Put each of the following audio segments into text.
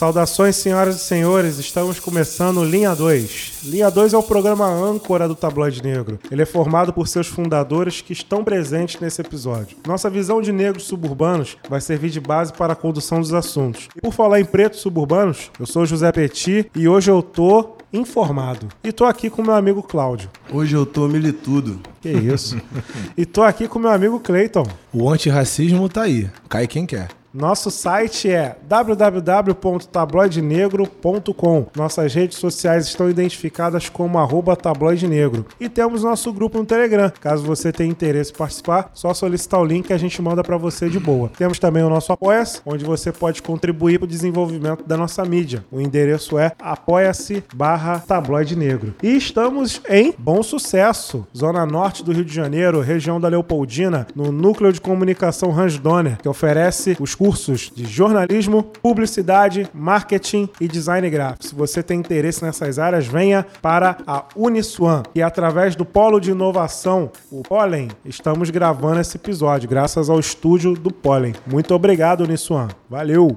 Saudações, senhoras e senhores, estamos começando Linha 2. Linha 2 é o programa âncora do Tabloide Negro. Ele é formado por seus fundadores que estão presentes nesse episódio. Nossa visão de negros suburbanos vai servir de base para a condução dos assuntos. E por falar em pretos suburbanos, eu sou José Petit e hoje eu tô informado. E tô aqui com meu amigo Cláudio. Hoje eu tô militudo. Que isso? e tô aqui com meu amigo Cleiton. O antirracismo tá aí. Cai quem quer. Nosso site é www.tabloidenegro.com. Nossas redes sociais estão identificadas como arroba tabloide negro. E temos nosso grupo no Telegram. Caso você tenha interesse em participar, só solicitar o link que a gente manda para você de boa. Temos também o nosso apoia onde você pode contribuir para o desenvolvimento da nossa mídia. O endereço é apoia-se barra tabloide negro. E estamos em Bom Sucesso, Zona Norte do Rio de Janeiro, região da Leopoldina, no Núcleo de Comunicação Hans Donner, que oferece os cursos de jornalismo, publicidade, marketing e design gráfico. Se você tem interesse nessas áreas, venha para a Uniswan. E através do Polo de Inovação, o Pollen, estamos gravando esse episódio, graças ao estúdio do Pollen. Muito obrigado, Uniswan. Valeu!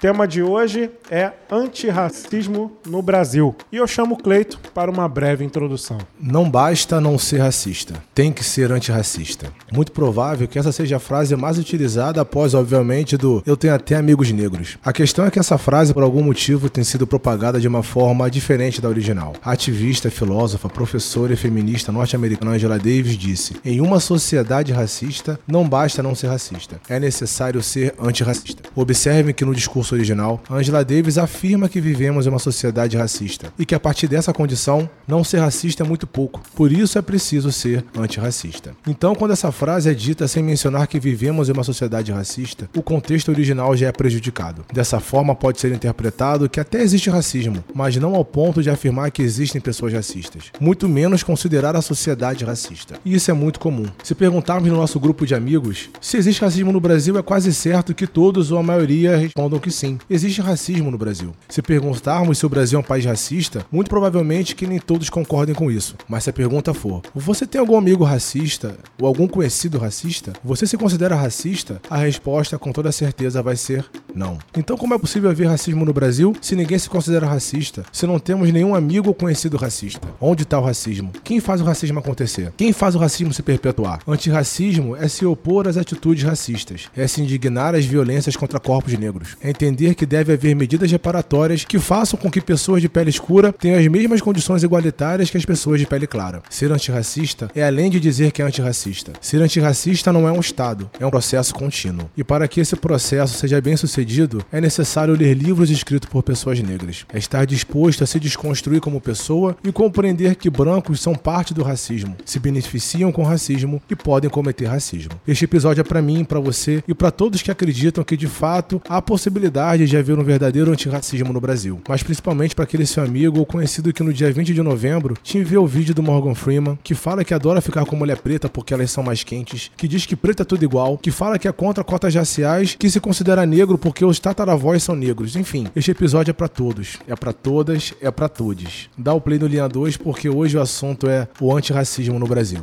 Tema de hoje é antirracismo no Brasil. E eu chamo o Cleito para uma breve introdução. Não basta não ser racista, tem que ser antirracista. Muito provável que essa seja a frase mais utilizada após, obviamente, do eu tenho até amigos negros. A questão é que essa frase, por algum motivo, tem sido propagada de uma forma diferente da original. A ativista, filósofa, professora e feminista norte-americana Angela Davis disse: Em uma sociedade racista, não basta não ser racista, é necessário ser antirracista. Observem que no discurso original, Angela Davis afirma que vivemos em uma sociedade racista e que a partir dessa condição, não ser racista é muito pouco. Por isso é preciso ser antirracista. Então, quando essa frase é dita sem mencionar que vivemos em uma sociedade racista, o contexto original já é prejudicado. Dessa forma, pode ser interpretado que até existe racismo, mas não ao ponto de afirmar que existem pessoas racistas, muito menos considerar a sociedade racista. E isso é muito comum. Se perguntarmos no nosso grupo de amigos se existe racismo no Brasil, é quase certo que todos ou a maioria respondam que sim. Existe racismo no Brasil. Se perguntarmos se o Brasil é um país racista, muito provavelmente que nem todos concordem com isso. Mas se a pergunta for: você tem algum amigo racista ou algum conhecido racista? Você se considera racista? A resposta com toda certeza vai ser não. Então, como é possível haver racismo no Brasil se ninguém se considera racista? Se não temos nenhum amigo ou conhecido racista? Onde está o racismo? Quem faz o racismo acontecer? Quem faz o racismo se perpetuar? Antirracismo é se opor às atitudes racistas, é se indignar às violências contra corpos negros, é entender que deve haver medidas reparatórias que façam com que pessoas de pele escura tenham as mesmas condições igualitárias que as pessoas de pele clara. Ser antirracista é além de dizer que é antirracista. Ser antirracista não é um estado, é um processo contínuo. E para que esse processo seja bem sucedido, é necessário ler livros escritos por pessoas negras. É estar disposto a se desconstruir como pessoa e compreender que brancos são parte do racismo, se beneficiam com racismo e podem cometer racismo. Este episódio é para mim, para você e para todos que acreditam que de fato há possibilidade de haver um verdadeiro antirracismo no Brasil, mas principalmente para aquele seu amigo ou conhecido que no dia 20 de novembro te enviou o vídeo do Morgan Freeman, que fala que adora ficar com mulher preta porque elas são mais quentes, que diz que preta é tudo igual, que fala que é contra cotas raciais, que se considera negro porque os tataravós são negros. Enfim, este episódio é para todos, é para todas, é para todos. Dá o play no linha 2 porque hoje o assunto é o antirracismo no Brasil.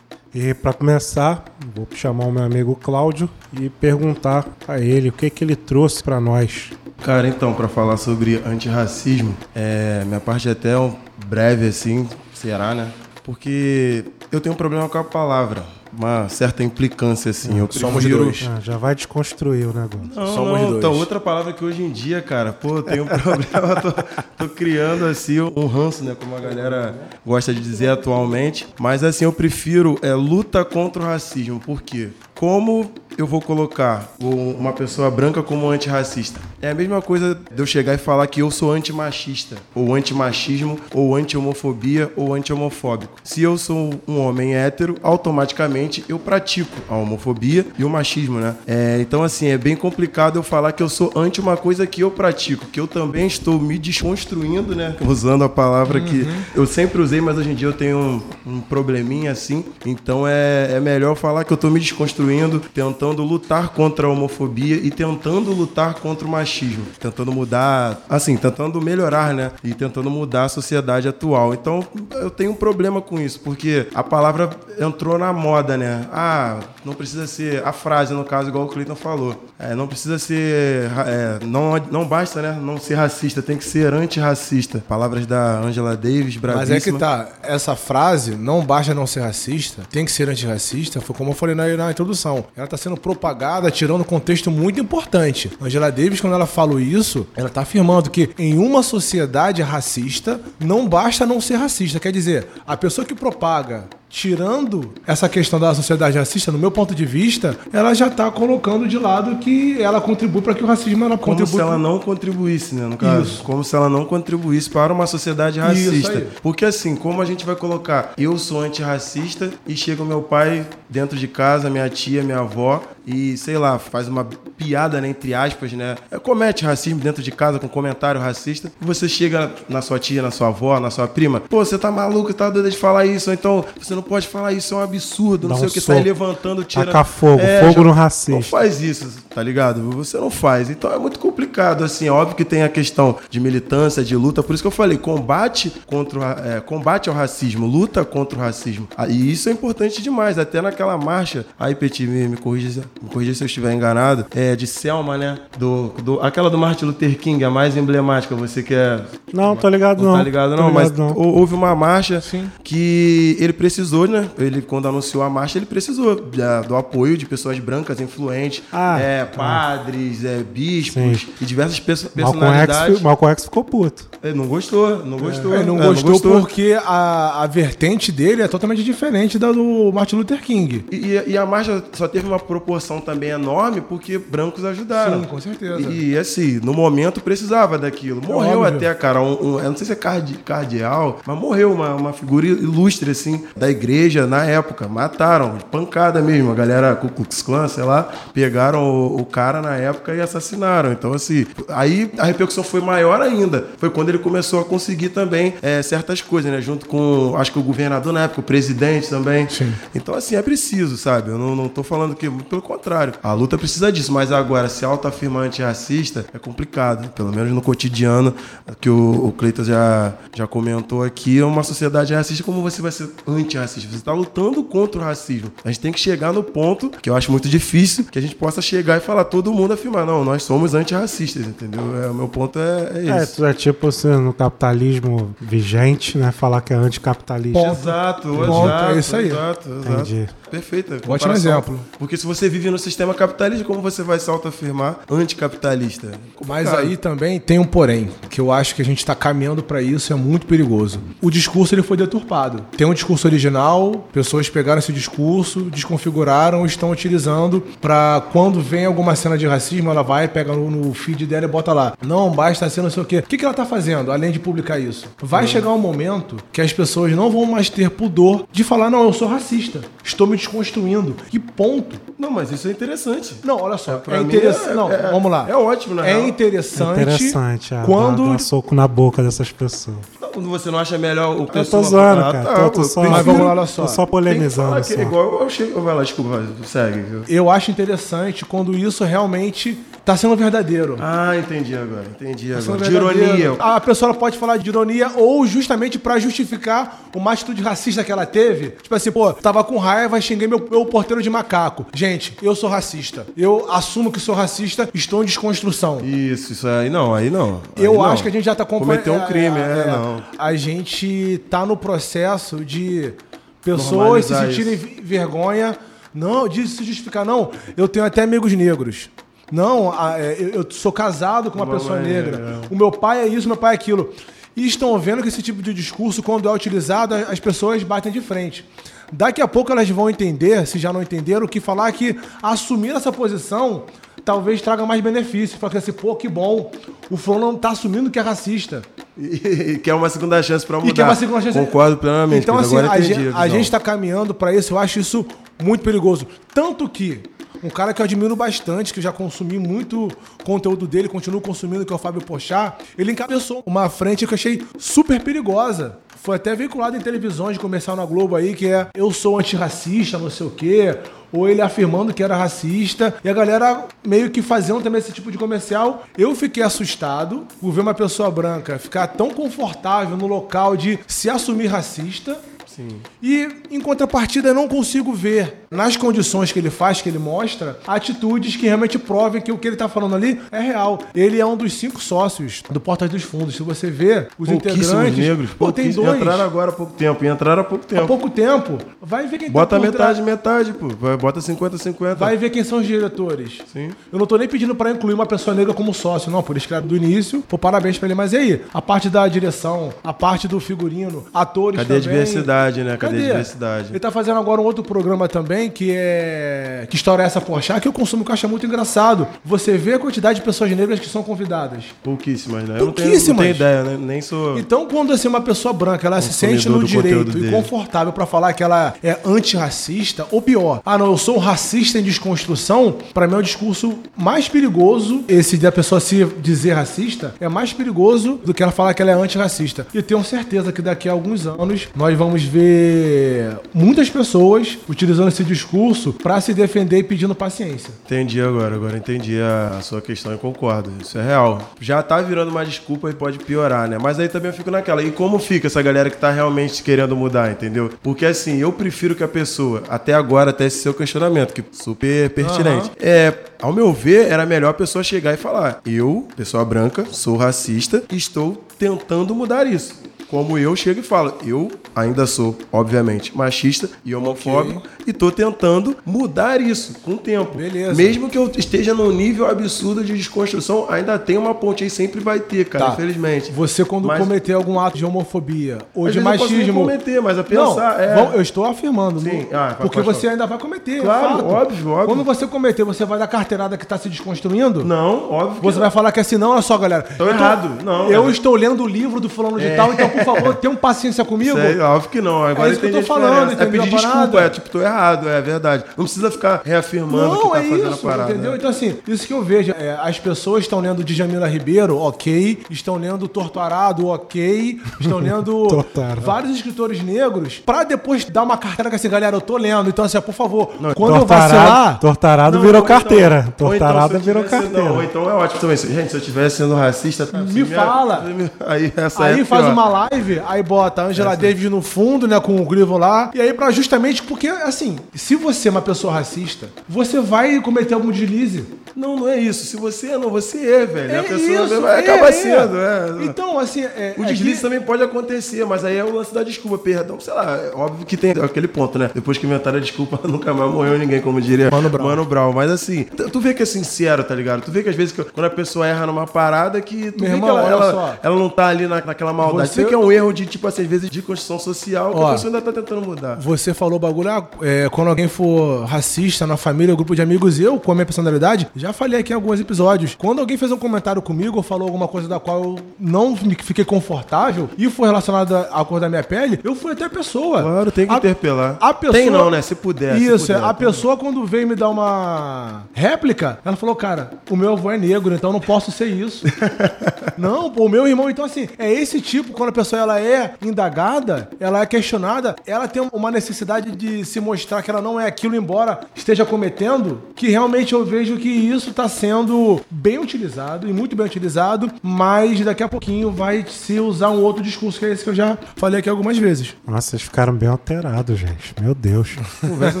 E para começar, vou chamar o meu amigo Cláudio e perguntar a ele o que, que ele trouxe para nós. Cara, então, para falar sobre antirracismo, é, minha parte é até um breve assim, será, né? Porque eu tenho um problema com a palavra uma certa implicância, assim. Eu Somos prefiro... dois. Ah, já vai desconstruir o negócio. Não, Somos não, dois. Então, outra palavra que hoje em dia, cara, pô, tem um problema, tô, tô, criando, assim, um ranço, né, como a galera gosta de dizer atualmente. Mas, assim, eu prefiro é, luta contra o racismo. Por quê? Como eu vou colocar uma pessoa branca como antirracista? É a mesma coisa de eu chegar e falar que eu sou antimachista, ou antimachismo, ou anti-homofobia, ou anti-homofóbico. Se eu sou um homem hétero, automaticamente eu pratico a homofobia e o machismo, né? É, então, assim, é bem complicado eu falar que eu sou anti uma coisa que eu pratico, que eu também estou me desconstruindo, né? Usando a palavra uhum. que eu sempre usei, mas hoje em dia eu tenho um, um probleminha assim. Então é, é melhor falar que eu estou me desconstruindo, tentando tentando lutar contra a homofobia e tentando lutar contra o machismo, tentando mudar, assim, tentando melhorar, né? E tentando mudar a sociedade atual. Então, eu tenho um problema com isso, porque a palavra entrou na moda, né? Ah, não precisa ser a frase no caso igual o Cleiton falou. É, não precisa ser, é, não, não basta, né? Não ser racista, tem que ser antirracista. Palavras da Angela Davis, Mas é que tá, essa frase, não basta não ser racista, tem que ser antirracista, foi como eu falei na, na introdução. Ela tá sendo propagada tirando um contexto muito importante. Angela Davis, quando ela falou isso, ela tá afirmando que em uma sociedade racista, não basta não ser racista. Quer dizer, a pessoa que propaga tirando essa questão da sociedade racista, no meu ponto de vista, ela já está colocando de lado que ela contribui para que o racismo ela Como contribui. se ela não contribuísse, né, no caso. Isso. Como se ela não contribuísse para uma sociedade racista. Porque assim, como a gente vai colocar eu sou antirracista e chega o meu pai dentro de casa, minha tia, minha avó, e sei lá, faz uma piada, né, entre aspas, né? é, Comete racismo dentro de casa com comentário racista. E você chega na sua tia, na sua avó, na sua prima, pô, você tá maluco, tá doido de falar isso, ou então você não pode falar isso, é um absurdo, não sei o que, sai levantando, tira. Taca fogo, fogo no racista. Não faz isso, tá ligado? Você não faz. Então é muito complicado, assim. É óbvio que tem a questão de militância, de luta. Por isso que eu falei, combate contra é, combate ao racismo, luta contra o racismo. Ah, E isso é importante demais. Até naquela marcha, aí Petit, me, me, corrija, se- me corrija se eu estiver enganado, é de Selma, né? Do, do, aquela do Martin Luther King, a mais emblemática. Você quer Não, tô ligado não, não. tá ligado não, mas ligado, não. hou- houve uma marcha Sim. que ele precisou, né? Ele, quando anunciou a marcha, ele precisou da- do apoio de pessoas brancas influentes, Ah, é, tá. padres, é, bispos Sim. e diversas perso- Malcolm X, personalidades. Malcolm X ficou puto. Ele não gostou, não gostou. Ele não é, gostou porque a, a vertente dele é totalmente diferente da do Martin Luther King. E, e- e a marcha só teve uma proporção também enorme porque brancos ajudaram. Sim, com certeza. E, assim, no momento precisava daquilo. Morreu óbvio. até, cara, um, um- eu não sei se é cardi- cardeal, mas morreu uma, uma figura ilustre, assim, da igreja na época. Mataram, pancada mesmo. A galera, Ku Klux Klan, sei lá, pegaram o, o cara na época e assassinaram. Então, assim, aí a repercussão foi maior ainda. Foi quando ele começou a conseguir também é, certas coisas, né? Junto com, acho que o governador na época, o presidente também. Sim. Então, assim, é preciso, sabe? Eu não, não tô falando que, muito pelo contrário. A luta precisa disso, mas agora, se autoafirmar antirracista é complicado. Pelo menos no cotidiano, que o, o Cleiton já, já comentou aqui, é uma sociedade racista, como você vai ser antirracista? Você está lutando contra o racismo. A gente tem que chegar no ponto, que eu acho muito difícil, que a gente possa chegar e falar, todo mundo afirmar, não, nós somos antirracistas, entendeu? É, o meu ponto é, é É, esse. tu é tipo assim, no capitalismo vigente, né? Falar que é anticapitalista. Ponto. Exato, Ponto, exato, é isso aí. Exato, exato. Entendi. Perfeito. Ótimo exemplo. Porque se você vive no sistema capitalista, como você vai se autoafirmar anticapitalista? Mas aí também tem um porém, que eu acho que a gente está caminhando para isso, é muito perigoso. O discurso ele foi deturpado. Tem um discurso original, pessoas pegaram esse discurso, desconfiguraram e estão utilizando para quando vem alguma cena de racismo, ela vai, pega no, feed dela e bota lá. Não basta ser não sei o quê. O que, ela tá fazendo, além de publicar isso? Vai chegar um momento que as pessoas não vão mais ter pudor de falar, não, eu sou racista. Estou me desconstruindo. Que ponto. Não, mas isso é interessante. Não, olha só. É, mim interessante. é- não, é- vamos lá. é ótimo, na É real. interessante. Interessante, é, Quando. dar, dar soco na boca dessas pessoas. Quando você não acha melhor o Eu pessoa... tô zoando, Ah, cara. tá, tô, tô só, Mas vamos lá, olha só. Tô só polemizando. que só. é igual eu chego... Vai lá, desculpa, segue. Eu acho interessante quando isso realmente tá sendo verdadeiro. Ah, entendi agora, entendi Tá agora. De ironia. A pessoa pode falar de ironia ou justamente pra justificar uma atitude racista que ela teve. Tipo assim, pô, tava com raiva, xinguei meu, meu porteiro de macaco. Gente, eu sou racista. Eu assumo que sou racista, estou em desconstrução. Isso, isso aí não, aí não. Aí Eu não. acho que a gente já tá acompanhando. Cometeu um crime, é, não. A gente tá no processo de pessoas se sentirem vi- vergonha. Não, de se justificar. Não, eu tenho até amigos negros. Não, é, eu, sou casado com uma pessoa negra. O meu pai é isso, meu pai é aquilo. E estão vendo que esse tipo de discurso, quando é utilizado, as pessoas batem de frente. Daqui a pouco elas vão entender, se já não entenderam, que falar que assumir essa posição talvez traga mais benefício. Falar assim, pô, que bom. O fulano não tá assumindo que é racista. E, e quer uma segunda chance pra mudar. E que é uma segunda chance. Concordo plenamente. Então, assim, a gente, a visão. gente tá caminhando para isso, eu acho isso muito perigoso. Tanto que Um cara que eu admiro bastante, que eu já consumi muito conteúdo dele, continuo consumindo, que é o Fábio Pochá. Ele encabeçou uma frente que eu achei super perigosa. Foi até veiculado em televisões, comercial na Globo aí, que é eu sou antirracista, não sei o quê. Ou ele afirmando que era racista. E a galera meio que fazendo também esse tipo de comercial. Eu fiquei assustado por ver uma pessoa branca ficar tão confortável no local de se assumir racista. Sim. E em contrapartida, eu não consigo ver, nas condições que ele faz, que ele mostra, atitudes que realmente provem que o que ele está falando ali é real. Ele é um dos cinco sócios do Porta dos Fundos. Se você vê, os integrantes. negros. Pô, tem dois. Entraram agora há pouco tempo. E entraram há pouco tempo. Há pouco tempo. Vai ver quem Bota tá metade, metade, pô. Bota 50-50. Vai ver quem são os diretores. Sim. Eu não tô nem pedindo pra incluir uma pessoa negra como sócio, não, por isso que era do início. Pô, parabéns pra ele. Mas e aí? A parte da direção, a parte do figurino, atores Cadê a também. diversidade, né? Cadê, a Cadê? diversidade? Ele tá fazendo agora um outro programa também, que é. Que história é essa Porchat, que eu consumo que eu acho muito engraçado. Você vê a quantidade de pessoas negras que são convidadas. Pouquíssimas, né? Eu não tenho, Pouquíssimas. não tenho ideia, né? Nem sou. Então, quando assim, uma pessoa branca ela se sente no direito e confortável pra falar que ela é antirracista, ou pior, ah, não, eu sou um racista em desconstrução, pra mim é o discurso mais perigoso. Esse da pessoa se dizer racista é mais perigoso do que ela falar que ela é antirracista. E eu tenho certeza que daqui a alguns anos nós vamos ver muitas pessoas utilizando esse discurso pra se defender e pedindo paciência. Entendi agora, agora entendi a, a sua questão e concordo. Isso é real. Já tá virando uma desculpa e pode piorar, né? Mas aí também eu fico naquela. E como fica essa galera que tá realmente querendo mudar, entendeu? Porque assim, eu prefiro que a pessoa, até agora, até esse seu questionamento, que super pertinente. É, ao meu ver, era melhor a pessoa chegar e falar: Eu, pessoa branca, sou racista e estou tentando mudar isso. Como eu chego e falo, eu ainda sou, obviamente, machista e homofóbico e tô tentando mudar isso com o tempo. Beleza. Mesmo que eu esteja num nível absurdo de desconstrução, ainda tem uma ponte aí, sempre vai ter, cara, Tá. infelizmente. Você, quando Mas- cometer algum ato de homofobia ou de vezes eu machismo. cometer, mas a Não, pensar é- vão- eu estou afirmando. Sim. não- Ah, porque você ainda vai cometer. é Claro, fato. óbvio, óbvio. Quando você cometer, você vai dar carteirada que está se desconstruindo? Não, óbvio Você vai falar que é assim, não, olha só, galera. Tô eu errado. Não, eu é- estou lendo o livro do fulano de É. tal, então, por favor, tenham paciência comigo. Isso aí, óbvio que não. Agora É isso que eu tô falando. É pedir desculpa, é tipo, tô errado, é verdade. Não precisa ficar reafirmando Não, que tá é fazendo isso, a parada. entendeu? né? Então, assim, isso que eu vejo. é, as pessoas estão lendo Djamila Ribeiro, ok. Estão lendo Torturado, ok. Estão lendo vários escritores negros pra depois dar uma carteira que assim, galera, eu tô lendo. Então, assim, por favor, Não, quando eu vacilar... tortarado Não, virou ou então- carteira. então, tortarado eu virou tivesse- carteira. Não, ou então é ótimo também. Gente, se eu estivesse sendo racista... tá, Me se fala. Aí essa Aí é faz pior. uma live, aí bota a Angela Davis no fundo, né, com o Grivo lá. E aí, pra justamente porque, assim, se você é uma pessoa racista, você vai cometer algum deslize. Não, não é isso. Se você é, não, você é, velho. a pessoa isso, vai é, acabar é. sendo, é. Então, assim, é, O é deslize que- também pode acontecer, mas aí é o lance da desculpa, perdão, sei lá, é óbvio que tem aquele ponto, né? Depois que inventaram a desculpa, nunca mais morreu ninguém, como diria Mano Brown. Mano Brown. Mas assim, tu vê que é sincero, tá ligado? Tu vê que às vezes quando a pessoa erra numa parada que tu Meu vê irmão, que ela, ela, ela não tá ali na, naquela maldade. Você- Tu vê que é um erro de, tipo assim, às vezes de construção social que Ó. a pessoa ainda tá tentando mudar. Você falou bagulho, ah, é, quando alguém for racista na família, grupo de amigos, eu, com a minha personalidade, já falei aqui em alguns episódios. Quando alguém fez um comentário comigo ou falou alguma coisa da qual eu não fiquei confortável e foi relacionada à cor da minha pele, eu fui até a pessoa. Claro, tem que A- interpelar. A pessoa... Tem não, né? Se puder. se Isso, puder, a tá? pessoa quando veio me dar uma réplica, ela falou, cara, o meu avô é negro, então eu não posso ser isso. não, pô, o meu irmão, então assim, é esse tipo, quando a pessoa ela é indagada, ela é questionada, ela tem uma necessidade de se mostrar que ela não é aquilo, embora esteja cometendo, que realmente eu vejo que isso está sendo bem utilizado e muito bem utilizado, mas daqui a pouquinho vai se usar um outro discurso, que é esse que eu já falei aqui algumas vezes. Nossa, vocês ficaram bem alterados, gente. Meu Deus. Conversa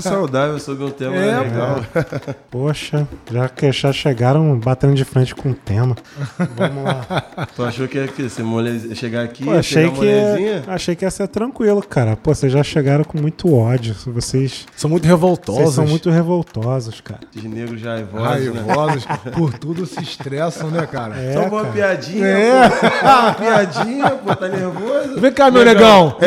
saudável sobre um tema É, legal. Poxa, já que já chegaram batendo de frente com o tema. Vamos lá. Tu achou que ia que, você mole... chegar aqui, Pô, achei que, molezinha? achei que ia ser tranquilo, cara. Pô, vocês já chegaram com muito ódio. Vocês, São muito vocês revoltosos. são muito revoltosos, cara. Os negros já raivosos, né? raivosos, por tudo se estressam, né, cara? É, Só uma cara. piadinha, É. pô. Uma piadinha, pô, tá nervoso? Vem cá, meu negão.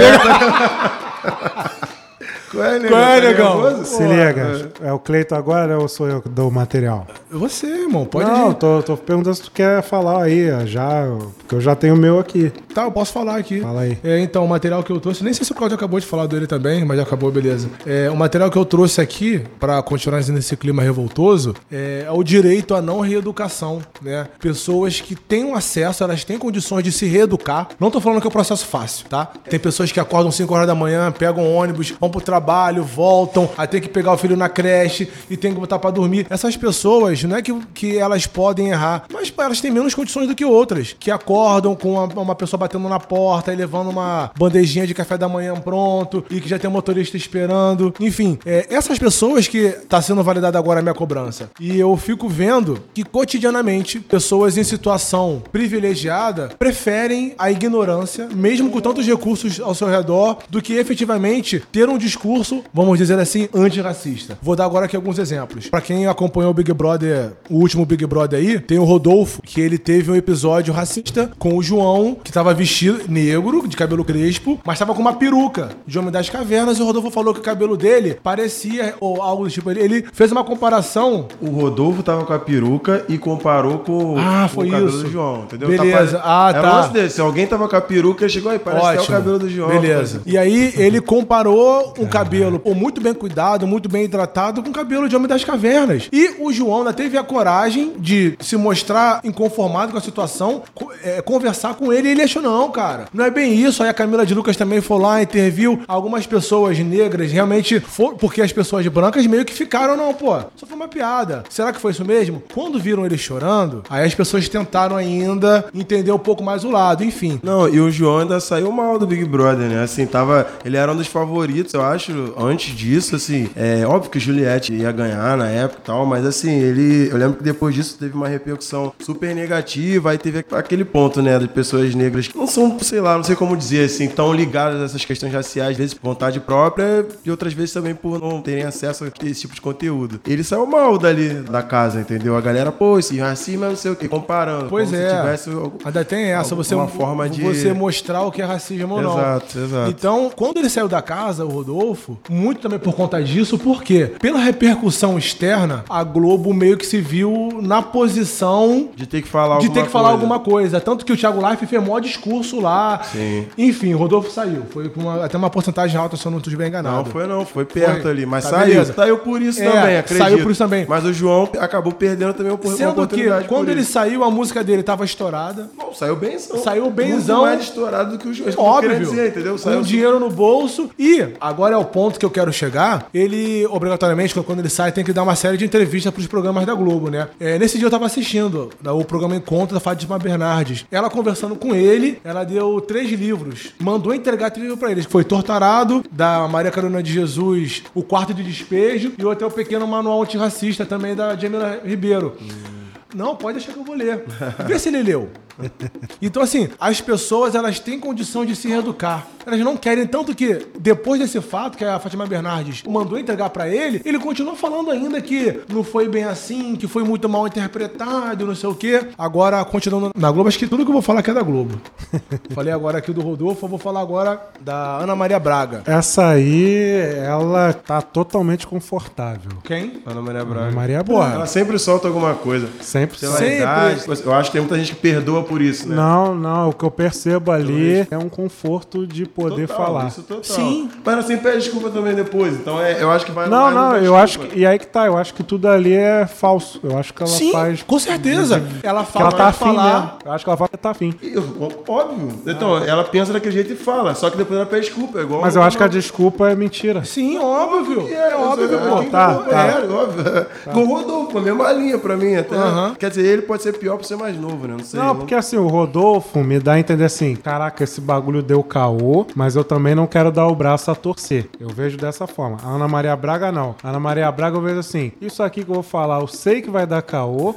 Qual é, negão? Qual é, Tá negão? nervoso? Se liga, é o Cleito agora ou sou eu que dou o material? Você, irmão, pode não, ir. tô, tô perguntando se tu quer falar aí, já, porque eu já tenho o meu aqui. Tá, eu posso falar aqui. Fala aí. É, então, o material que eu trouxe, nem sei se o Claudio acabou de falar dele também, mas já acabou, beleza. É, o material que eu trouxe aqui, pra continuar nesse clima revoltoso, é, é o direito à não reeducação, né? Pessoas que têm acesso, elas têm condições de se reeducar. Não tô falando que é um processo fácil, tá? Tem pessoas que acordam 5 horas da manhã, pegam ônibus, vão pro trabalho, voltam, aí tem que pegar o filho na creche e tem que botar pra dormir. Essas pessoas, não é que, que elas podem errar, mas elas têm menos condições do que outras, que acordam com uma, uma pessoa batendo na porta e levando uma bandejinha de café da manhã pronto e que já tem um motorista esperando. Enfim, é, essas pessoas que tá sendo validada agora a minha cobrança. E eu fico vendo que cotidianamente pessoas em situação privilegiada preferem a ignorância, mesmo com tantos recursos ao seu redor, do que efetivamente ter um discurso, vamos dizer assim, antirracista. Vou dar agora aqui alguns exemplos. Pra quem acompanhou o Big Brother, o último Big Brother aí, tem o Rodolfo, que ele teve um episódio racista com o João, que tava vestido negro, de cabelo crespo, mas tava com uma peruca de Homem das Cavernas, e o Rodolfo falou que o cabelo dele parecia, ou algo do tipo, ele, ele fez uma comparação O Rodolfo tava com a peruca e comparou com, Ah, com foi o cabelo isso. do João, entendeu? Beleza. Tá Ah, Era tá. um desse. Se alguém tava com a peruca, chegou aí, parece até o cabelo do João. Beleza. E aí ele comparou um cabelo pô, muito bem cuidado, muito bem hidratado com cabelo de Homem das Cavernas. E o João ainda teve a coragem de se mostrar inconformado com a situação, é, conversar com ele e ele achou, não, cara, não é bem isso. Aí a Camila de Lucas também foi lá, interviu. Algumas pessoas negras realmente foram, porque as pessoas brancas meio que ficaram, não, pô, só foi uma piada. Será que foi isso mesmo? Quando viram ele chorando, aí as pessoas tentaram ainda entender um pouco mais o lado, enfim. Não, e o João ainda saiu mal do Big Brother, né? Assim, tava. Ele era um dos favoritos, eu acho, antes disso, assim. É óbvio que Juliette ia ganhar na época e tal, mas assim, ele. Eu lembro que depois disso teve uma repercussão super negativa, aí teve aquele ponto, né, de pessoas negras que não são, sei lá, não sei como dizer, assim, tão ligadas a essas questões raciais, às vezes por vontade própria e outras vezes também por não terem acesso a esse tipo de conteúdo. Ele saiu mal dali da casa, entendeu? A galera, pô, esse racismo é não sei o quê, comparando. Pois é. Se tivesse algum- Ainda tem essa, você, Alguma forma de- você mostrar o que é racismo ou não. Exato, exato. Então, quando ele saiu da casa, o Rodolfo, muito também por conta disso, porque pela repercussão externa, a Globo meio que se viu na posição De ter que falar de alguma ter que falar coisa. alguma coisa. Tanto que o Thiago Life fez maior discurso lá. Sim. Enfim, o Rodolfo saiu. Foi com uma- até uma porcentagem alta, se eu não estiver Não, enganado. foi não, foi perto Foi. ali, mas Tá, saiu. beleza. Saiu por isso É, também, acredito. saiu por isso também. Mas o João acabou perdendo também uma Sendo que quando ele isso. saiu, a música dele tava estourada. Não, saiu benzão. Saiu benzão. Muito mais estourado do que o João. Óbvio. dizer, entendeu? Com Saiu dinheiro no bolso. E agora é o ponto que eu quero chegar. Ele, obrigatoriamente, quando ele sai, tem que dar uma série de entrevistas pros programas da Globo, né? É, nesse dia eu tava assistindo o programa Encontro da Fátima Bernardes. Ela conversando com ele, ela deu três livros. Mandou entregar três livros pra eles. Foi Tortarado, da Maria Carolina de Jesus, O Quarto de Despejo, e outro é o Pequeno Manual Antirracista, também da Jamila Ribeiro. Não, pode deixar que eu vou ler. Vê se ele leu. Então, assim, as pessoas elas têm condição de se reeducar. Elas não querem tanto que, depois desse fato que a Fátima Bernardes mandou entregar pra ele, ele continua falando ainda que não foi bem assim, que foi muito mal interpretado, não sei o quê. Agora, continuando na Globo, acho que tudo que eu vou falar aqui é da Globo. Falei agora aqui do Rodolfo, eu vou falar agora da Ana Maria Braga. Essa aí, ela tá totalmente confortável. Quem? Ana Maria Braga. Ana Maria Braga. ela sempre solta alguma coisa. Sempre. Pela Sempre. idade, eu acho que tem muita gente que perdoa por isso, né? Não, não, o que eu percebo ali é um conforto de poder Total, falar. Isso total. Sim. Mas assim, pede desculpa também depois. Então é, eu acho que vai Não, não, eu acho desculpa. que. E aí que tá, eu acho que tudo ali é falso. Eu acho que ela Sim, faz. com certeza. Ela Que fala ela tá afim falar. mesmo. Eu acho que ela fala que tá afim. Eu- Óbvio. Então, ela pensa daquele jeito e fala. Só que depois ela pede desculpa. É igual Mas eu acho que a desculpa é mentira. Sim, óbvio. É, óbvio, eu- pô. eu- tá, é, tá. É, óbvio. Com o Rodolfo, a mesma linha pra mim até. Quer dizer, ele pode ser pior por ser mais novo, né? Não sei. Não, porque assim, o Rodolfo me dá a entender assim: caraca, esse bagulho deu caô, mas eu também não quero dar o braço a torcer. Eu vejo dessa forma. A Ana Maria Braga não. A Ana Maria Braga eu vejo assim: isso aqui que eu vou falar, eu sei que vai dar caô,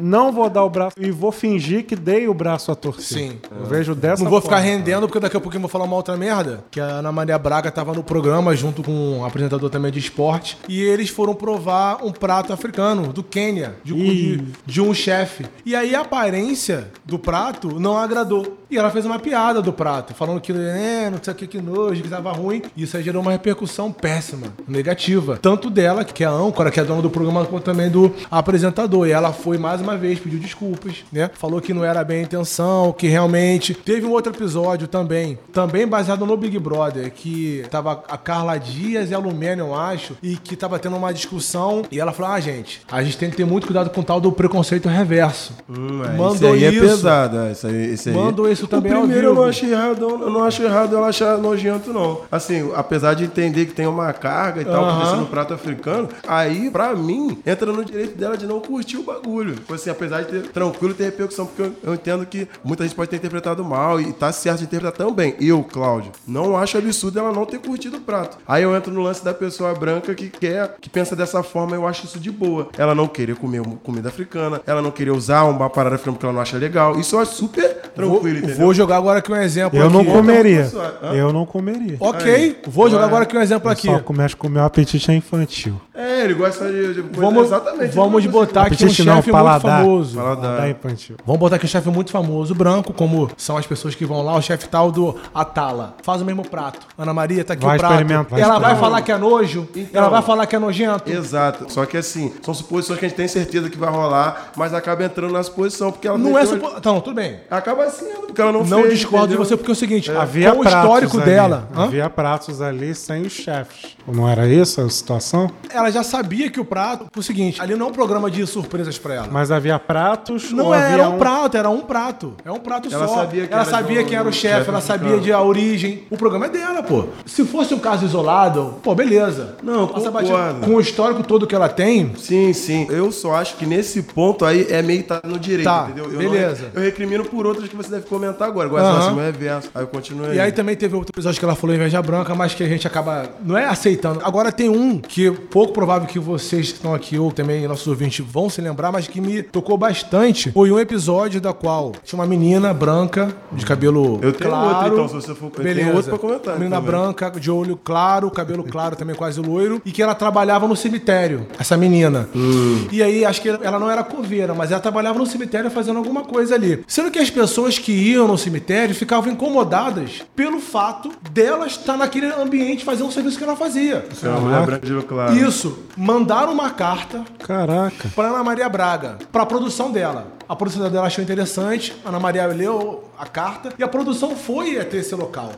não vou dar o braço e vou fingir que dei o braço a torcer. Sim. Eu vejo dessa Não vou forma. ficar rendendo, porque daqui a pouquinho eu vou falar uma outra merda. Que a Ana Maria Braga tava no programa junto com um apresentador também de esporte. E eles foram provar um prato africano, do Quênia, de, de- de um chefe. E aí a aparência do prato não agradou. E ela fez uma piada do prato, falando que é, não sei o que, que nojo, que tava ruim. E isso aí gerou uma repercussão péssima, negativa. Tanto dela, que é a âncora, que é a dona do programa, quanto também do apresentador. E ela foi mais uma vez, pediu desculpas, né? Falou que não era bem a intenção, que realmente. Teve um outro episódio também, também baseado no Big Brother, que tava a Carla Dias e a Lumena, eu acho, e que tava tendo uma discussão. E ela falou: ah, gente, a gente tem que ter muito cuidado com o tal do preconceito reverso. Hum, é, Mandou isso aí isso. é pesado, é, isso aí, isso aí. Mandou isso também o ao primeiro eu não achei errado, eu não acho errado ela achar nojento, não. Assim, apesar de entender que tem uma carga e tal, por ser no prato africano, aí, pra mim, entra no direito dela de não curtir o bagulho. Tipo assim, apesar de ter tranquilo ter repercussão, porque eu, eu entendo que muita gente pode ter interpretado mal e tá certo de interpretar também. Eu, Cláudio, não acho absurdo ela não ter curtido o prato. Aí eu entro no lance da pessoa branca que quer, que pensa dessa forma, eu acho isso de boa. Ela não querer comer comida africana, ela não querer usar uma parada africana porque ela não acha legal. Isso eu acho super Vou, tranquilo, entendeu? vou jogar agora aqui um exemplo Eu aqui. não comeria. hã? Eu não comeria. Ok, vou jogar agora aqui um exemplo aqui. Só começa com o meu apetite é infantil. É, ele gosta de, de coisa Vamos, exatamente. vamos botar aqui um não, chefe muito paladar. famoso. Paladar. Paladar infantil. Vamos botar aqui um chefe muito famoso, branco, como são as pesgoas que vão lá, o chefe tal do Atala. Faz o mesmo prato. Ana Maria, tá aqui Vai o prato. experimentar, vai ela vai falar que é nojo, Então. ela vai falar que é nojento. Exato. Só que assim, são suposições que a gente tem certeza que vai rolar, mas acaba entrando na suposição, porque ela Não é meteu- supo... Então, tudo bem. Acaba sendo, porque ela não, Não fez, discordo de entendeu? você, porque é o seguinte, Havia com o pratos histórico ali. dela, hã? Havia pratos ali sem os chefes. Não era isso a situação? ela já sabia que o prato, o seguinte, ali não é um programa de surpresas pra ela. Mas havia pratos Não ou era havia um prato, era um prato. É um prato Ela só. sabia que ela era sabia quem era o chefe, chefe ela sabia de a origem. O programa é dela, pô. Se fosse um caso isolado, pô, beleza. Não, Passa concordo. Com o histórico todo que ela tem, Sim, sim. Eu só acho que nesse ponto aí é meio tá no direito, Tá, entendeu? Eu beleza. Não, eu recrimino por outras que você deve comentar agora. Agora, Aham. assim, o reverso. Aí eu continuo aí. E aí também teve outro episódio que ela falou inveja branca, mas que a gente acaba. Não é aceitando. Agora tem um que pouco provável que vocês que estão aqui, ou também nossos ouvintes, vão se lembrar, mas que me tocou bastante. Foi um episódio da qual tinha uma menina branca, de cabelo Eu tenho claro. outro, então, se você for- eu tenho Beleza. outro pra comentar, Menina também. branca, de olho claro, cabelo claro, também quase loiro, e que ela trabalhava no cemitério, essa menina. Hum. E aí, acho que ela não era coveira, mas ela trabalhava no cemitério fazendo alguma coisa ali. Sendo que as pessoas que iam no cemitério ficavam incomodadas pelo fato dela estar naquele ambiente fazendo o serviço que ela fazia. É uma mulher branca de olho claro. Isso. Mandaram uma carta Caraca. para Ana Maria Braga, para a produção dela. A produção dela achou interessante, a Ana Maria leu a carta e a produção foi até esse local.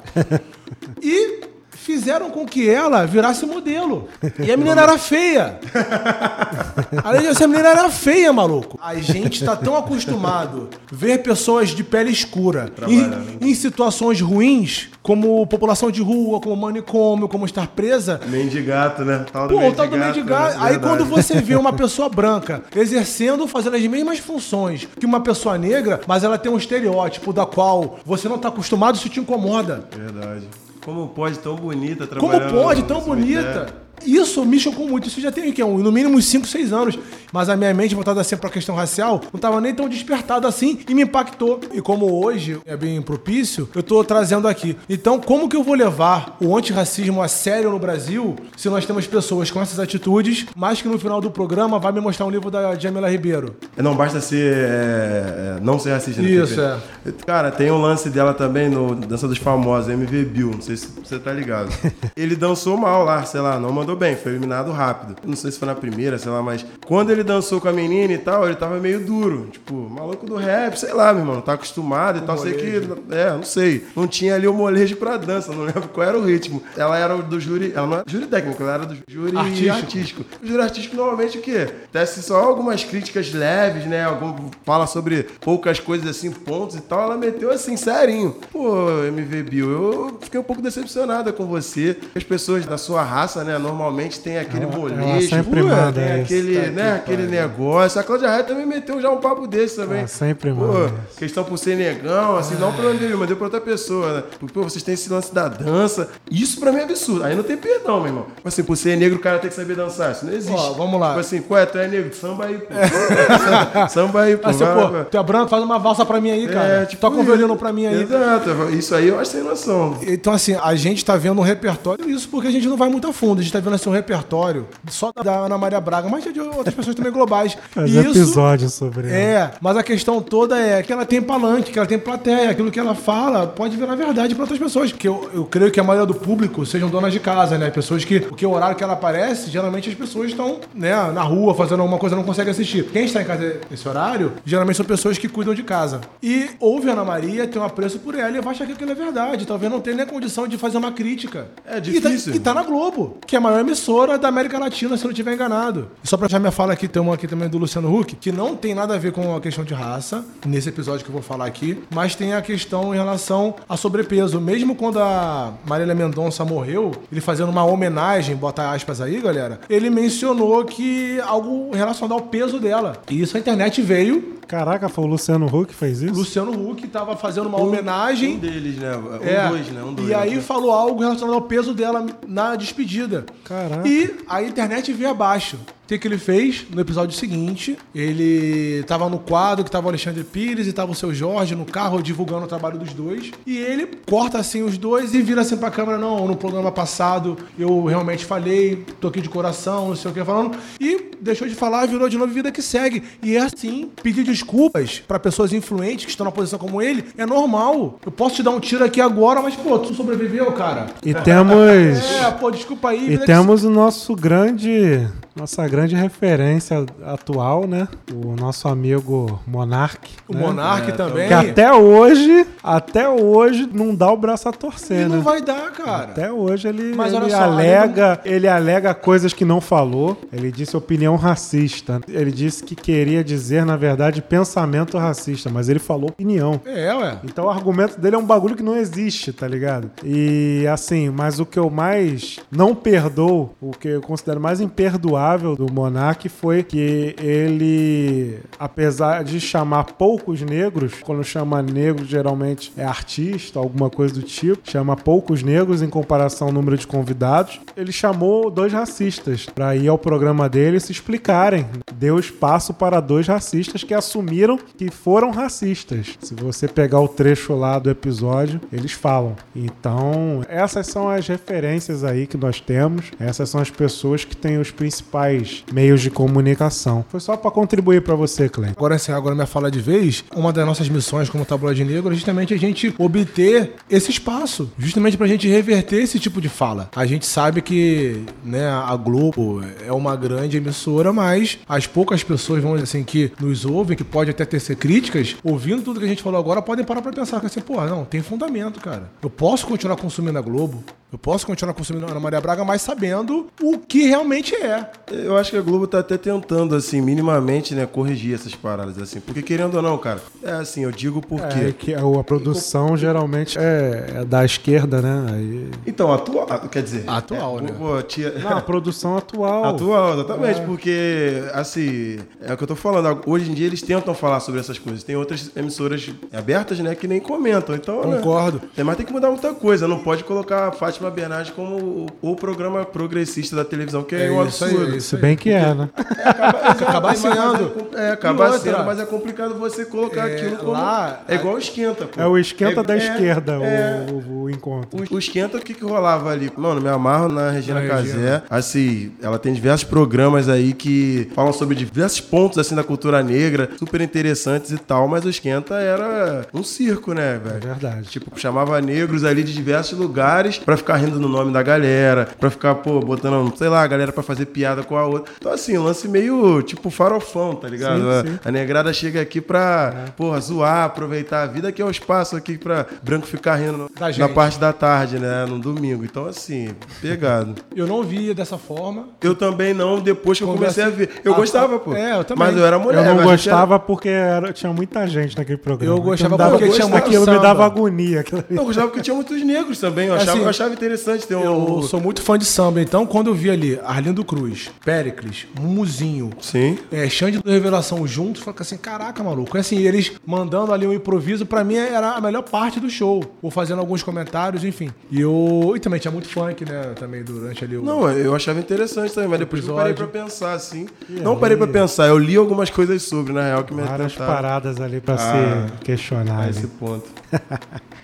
e fizeram com que ela virasse modelo. E a menina era feia. Além disso, a menina era feia, maluco. A gente tá tão acostumado a ver pessoas de pele escura em, em situações ruins, como população de rua, como manicômio, como estar presa, Mendigato, né? Tal do Pô, tal do mendigato, né? Aí quando você vê uma pessoa branca exercendo, fazendo as mesmas funções que uma pessoa negra, mas ela tem um estereótipo da qual você não tá acostumado, isso te incomoda. Verdade. Como pode tão bonita Como trabalhando pode, no tão bonita? Isso me chocou muito. Isso já tem que, no mínimo uns 5, 6 anos. Mas a minha mente, voltada sempre pra questão racial, não tava nem tão despertada assim e me impactou. E como hoje é bem propício, eu tô trazendo aqui. Então, como que eu vou levar o antirracismo a sério no Brasil se nós temos pessoas com essas atitudes, mas que no final do programa vai me mostrar um livro da Jamila Ribeiro? Não basta ser. é, é, não ser racista. né, Isso, Pepe? Cara, tem um lance dela também no Dança dos Famosos, MV Bill. Não sei se você tá ligado. Ele dançou mal lá, sei lá, não mandou bem, foi eliminado rápido. Não sei se foi na primeira, sei lá, mas quando ele dançou com a menina e tal, ele tava meio duro. Tipo, maluco do rap, sei lá, meu irmão, tá acostumado e tal. Sei que. É, não sei. Não tinha ali o molejo pra dança, não lembro qual era o ritmo. Ela era do júri. Ela não era júri técnico, ela era do júri Artístico. artístico. O júri artístico normalmente o quê? Tece só algumas críticas leves, né? Algum, fala sobre poucas coisas assim, pontos e tal. Ela meteu assim, serinho. Pô, MV Bill, eu fiquei um pouco decepcionada com você. As pessoas da sua raça, né? normalmente tem aquele Ela- pô, manda tem isso. aquele, Tá né, que aquele pariu. negócio. A Cláudia Raia também meteu já um papo desse também. Ela sempre Pô, manda questão por ser negão, assim, não pra onde mas deu pra outra pessoa, né? Porque, pô, vocês têm esse lance da dança. Isso pra mim é absurdo. Aí não tem perdão, meu irmão. Tipo assim, por ser negro, o cara tem que saber dançar. Isso não existe. Ó, vamos lá. Tipo assim, qual é? Tu é negro? Samba aí, pô. Samba aí, pô. Aí você, vai, pô, vai. tu é branco, faz uma valsa pra mim aí, cara. É, tipo Toca um violino pra mim aí. Exato. Isso aí eu acho sem noção. Então, assim, a gente tá vendo um repertório, isso porque a gente não vai muito a fundo. A gente tá vendo assim, um repertório só da Ana Maria Braga, mas de outras pessoas também globais. Fazer E isso episódio sobre ela. É, mas a questão toda é que ela tem palanque, que ela tem plateia, aquilo que ela fala pode virar verdade para outras pessoas. Porque eu, eu creio que a maioria do público sejam donas de casa, né? Pessoas que, porque o horário que ela aparece, geralmente as pessoas estão, né, na rua fazendo alguma coisa e não conseguem assistir. Quem está em casa nesse horário, geralmente são pessoas que cuidam de casa. E ouve a Ana Maria, tem um apreço por ela e vai achar que aquilo é verdade. Talvez não tenha nem condição de fazer uma crítica. É E difícil. tá, e tá na Globo, que é a maior emissora da América Latina, se eu não estiver enganado. E só pra já minha fala aqui, tem uma aqui também do Luciano Huck, que não tem nada a ver com a questão de raça, nesse episódio que eu vou falar aqui, mas tem a questão em relação a sobrepeso. Mesmo quando a Marília Mendonça morreu, ele fazendo uma homenagem, bota aspas aí, galera, ele mencionou que algo relacionado ao peso dela. E isso a internet veio, Caraca, foi o Luciano Huck que fez o isso? Luciano Huck tava fazendo uma Um homenagem. deles, né? Um É, dois, né? Um dois. e aí né? falou algo relacionado ao peso dela na despedida. Caraca. E a internet veio abaixo. O que, que ele fez no episódio seguinte? Ele tava no quadro que tava o Alexandre Pires e tava o seu Jorge no carro divulgando o trabalho dos dois. E ele corta assim os dois e vira assim pra câmera: Não, no programa passado eu realmente falei, tô aqui de coração, não sei o que falando. E deixou de falar, virou de novo vida que segue. E é assim, pedir desculpas pra pessoas influentes que estão na posição como ele é normal. Eu posso te dar um tiro aqui agora, mas pô, tu sobreviveu, cara. E temos. É, pô, desculpa aí. E vida que temos o nosso grande. Nossa grande referência atual, né? O nosso amigo Monark. O né? Monark também. Que até hoje, até hoje, não dá o braço a torcer, Ele né? não vai dar, cara. Até hoje ele, Mas ele só, alega, ele alega coisas que não falou. Ele disse opinião racista. Ele disse que queria dizer, na verdade, pensamento racista, mas ele falou opinião. É, ué. Então o argumento dele é um bagulho que não existe, tá ligado? E assim, mas o que eu mais não perdoo, o que eu considero mais imperdoável do Monark foi que ele, apesar de chamar poucos negros, quando chama negro geralmente é artista, alguma coisa do tipo, chama poucos negros em comparação ao número de convidados, ele chamou dois racistas pra ir ao programa dele e se explicarem. Deu espaço para dois racistas que assumiram que foram racistas. Se você pegar o trecho lá do episódio, eles falam. Então, essas são as referências aí que nós temos. Essas são as pessoas que têm os principais meios de comunicação. Foi só para contribuir para você, Clay. Agora encerrar agora minha fala de vez, uma das nossas missões como tabloide negro é justamente a gente obter esse espaço, justamente pra gente reverter esse tipo de fala. A gente sabe que, né, a Globo é uma grande emissora, mas as poucas pessoas, dizer assim, que nos ouvem, que pode até ter ser críticas, ouvindo tudo que a gente falou agora, podem parar pra pensar que assim, porra, não, tem fundamento, cara. Eu posso continuar consumindo a Globo, eu posso continuar consumindo a Ana Maria Braga, mas sabendo o que realmente é. Eu acho que a Globo tá até tentando, assim, minimamente, né, corrigir essas paradas, assim. Porque querendo ou não, cara, é assim, eu digo por É, quê. que a, produção geralmente é, é da esquerda, né? Aí... Então, atual, quer dizer... Atual, é, né? pô, tia- Não, a produção atual. Atual, exatamente, porque, assim, é o que eu tô falando. Hoje em dia eles tentam falar sobre essas coisas. Tem outras emissoras abertas, né, que nem comentam. Então, né, Concordo. tem- mas tem que mudar muita coisa. Não pode colocar a Fátima Bernardes como o, o programa progressista da televisão, que é, É um isso aí, absurdo. é isso Se bem que é, né? Acaba sendo. É, com- é, acaba sendo, mas é complicado você colocar É, aquilo como. lá- é igual o esquenta, pô. É o esquenta É- da é- esquerda, é. o, o encontro. O, o esquenta, o que que rolava ali? Mano, me amarro na Regina Na Casé. Regina. Assim, ela tem diversos programas aí que falam sobre diversos pontos, assim, da cultura negra, super interessantes e tal, mas o esquenta era um circo, né, É velho? verdade. Tipo, chamava negros ali de diversos lugares pra ficar rindo no nome da galera, pra ficar, pô, botando, sei lá, a galera pra fazer piada com a outra. Então, assim, um lance meio, tipo, farofão, tá ligado? Sim, a, sim. a negrada chega aqui pra, porra, zoar, aproveitar a vida, que é o espaço aqui pra branco ficar rindo Da na gente. parte da tarde, né? No domingo. Então, assim, pegado. Eu não via dessa forma. Eu também não, depois que eu comecei a ver. Eu Ah, gostava, pô. é, eu também. Mas eu era mulher. Eu não mas a gente era- gostava porque era- tinha muita gente naquele programa. Eu gostava dava, porque tinha muito Aquilo me dava agonia. Eu gostava porque tinha muitos negros também. Eu achava, Assim, eu achava interessante ter um. Eu sou muito fã de samba, então quando eu vi ali Arlindo Cruz, Péricles, Mumuzinho, Sim. é, Xande do Revelação juntos, falei assim, caraca, maluco. E assim, eles mandando ali um improviso, pra mim era a melhor parte do show. Ou fazendo alguns comentários, enfim. E eu. E também tinha muito funk, né? Também durante ali o. Não, eu achava interessante também, mas depois que eu parei pra episódio. pensar assim. Não parei pra pensar, eu li algumas coisas sobre, na real, que me Várias atentaram paradas ali pra Ah. se questionar. a ali. esse ponto.